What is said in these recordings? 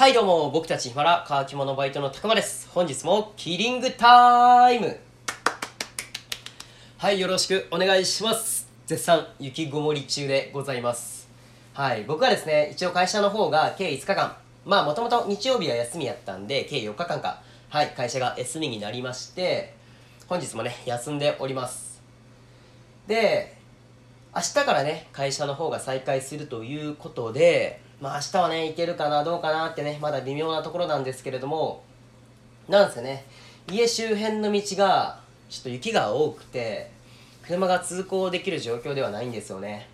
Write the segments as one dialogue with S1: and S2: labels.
S1: はいどうも、僕たちヒマラ乾き物バイトのたくまです。本日もキリングタイムはい、よろしくお願いします。絶賛雪ごもり中でございます。はい、僕はですね、一応会社の方が計5日間、まあもともと日曜日は休みやったんで、計4日間か、はい、会社が休みになりまして、本日もね、休んでおります。で、明日からね会社の方が再開するということでまあ明日はね行けるかなどうかなってねまだ微妙なところなんですけれどもなんせね家周辺の道がちょっと雪が多くて車が通行できる状況ではないんですよね。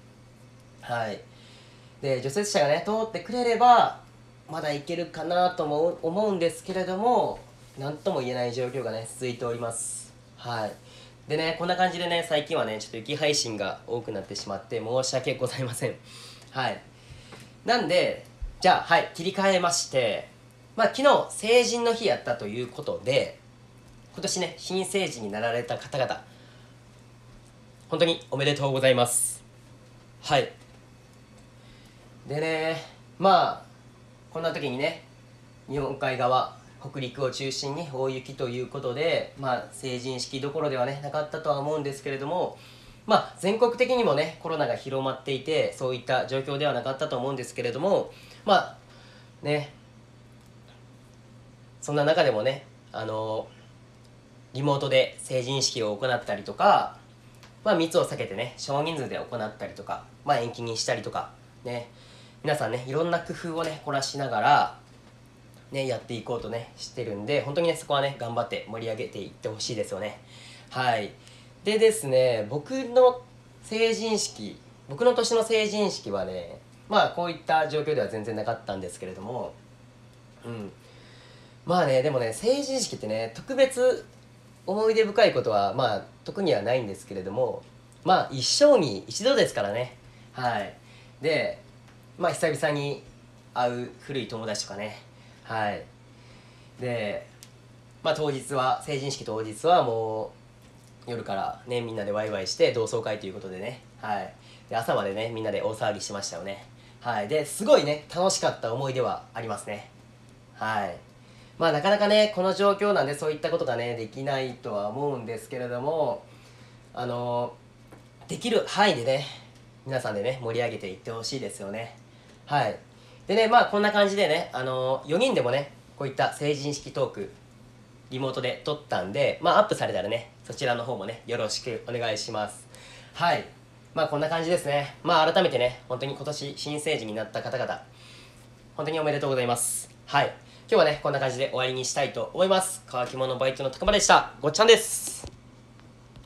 S1: はい。で除雪車がね通ってくれればまだ行けるかなとも思うんですけれども何とも言えない状況がね続いております。はい。でねこんな感じでね最近はねちょっと雪配信が多くなってしまって申し訳ございません。はい。なんでじゃあはい切り替えましてまあ昨日成人の日やったということで今年ね新成人になられた方々本当におめでとうございます。はい。でねまあこんな時にね日本海側北陸を中心に大雪ということで、まあ、成人式どころではねなかったとは思うんですけれども、まあ、全国的にもねコロナが広まっていてそういった状況ではなかったと思うんですけれどもまあねそんな中でもねあのリモートで成人式を行ったりとか、まあ、密を避けてね少人数で行ったりとか、まあ、延期にしたりとかね皆さんねいろんな工夫をね凝らしながらね、やっていこうとねしてるんで本当にねそこはね頑張って盛り上げていってほしいですよね。はい。でですね僕の成人式僕の年の成人式はねまあこういった状況では全然なかったんですけれどもうん。まあねでもね成人式ってね特別思い出深いことはまあ特にはないんですけれどもまあ一生に一度ですからね。はい。でまあ久々に会う古い友達とかね。はい。でまあ当日は成人式当日はもう夜からねみんなでワイワイして同窓会ということでね。はい。で朝までねみんなで大騒ぎしましたよね。はい。ですごいね楽しかった思い出はありますね。はい。まあなかなかねこの状況なんでそういったことがねできないとは思うんですけれどもあのできる範囲でね皆さんでね盛り上げていってほしいですよね。はい。でねまあこんな感じでねあの4人でもねこういった成人式トークリモートで撮ったんでまあアップされたらねそちらの方もねよろしくお願いします。はい。まあこんな感じですね。まあ改めてね本当に今年新成人になった方々本当におめでとうございます。はい。今日はねこんな感じで終わりにしたいと思います。乾き物バイトの高間でした。ごっちゃんです。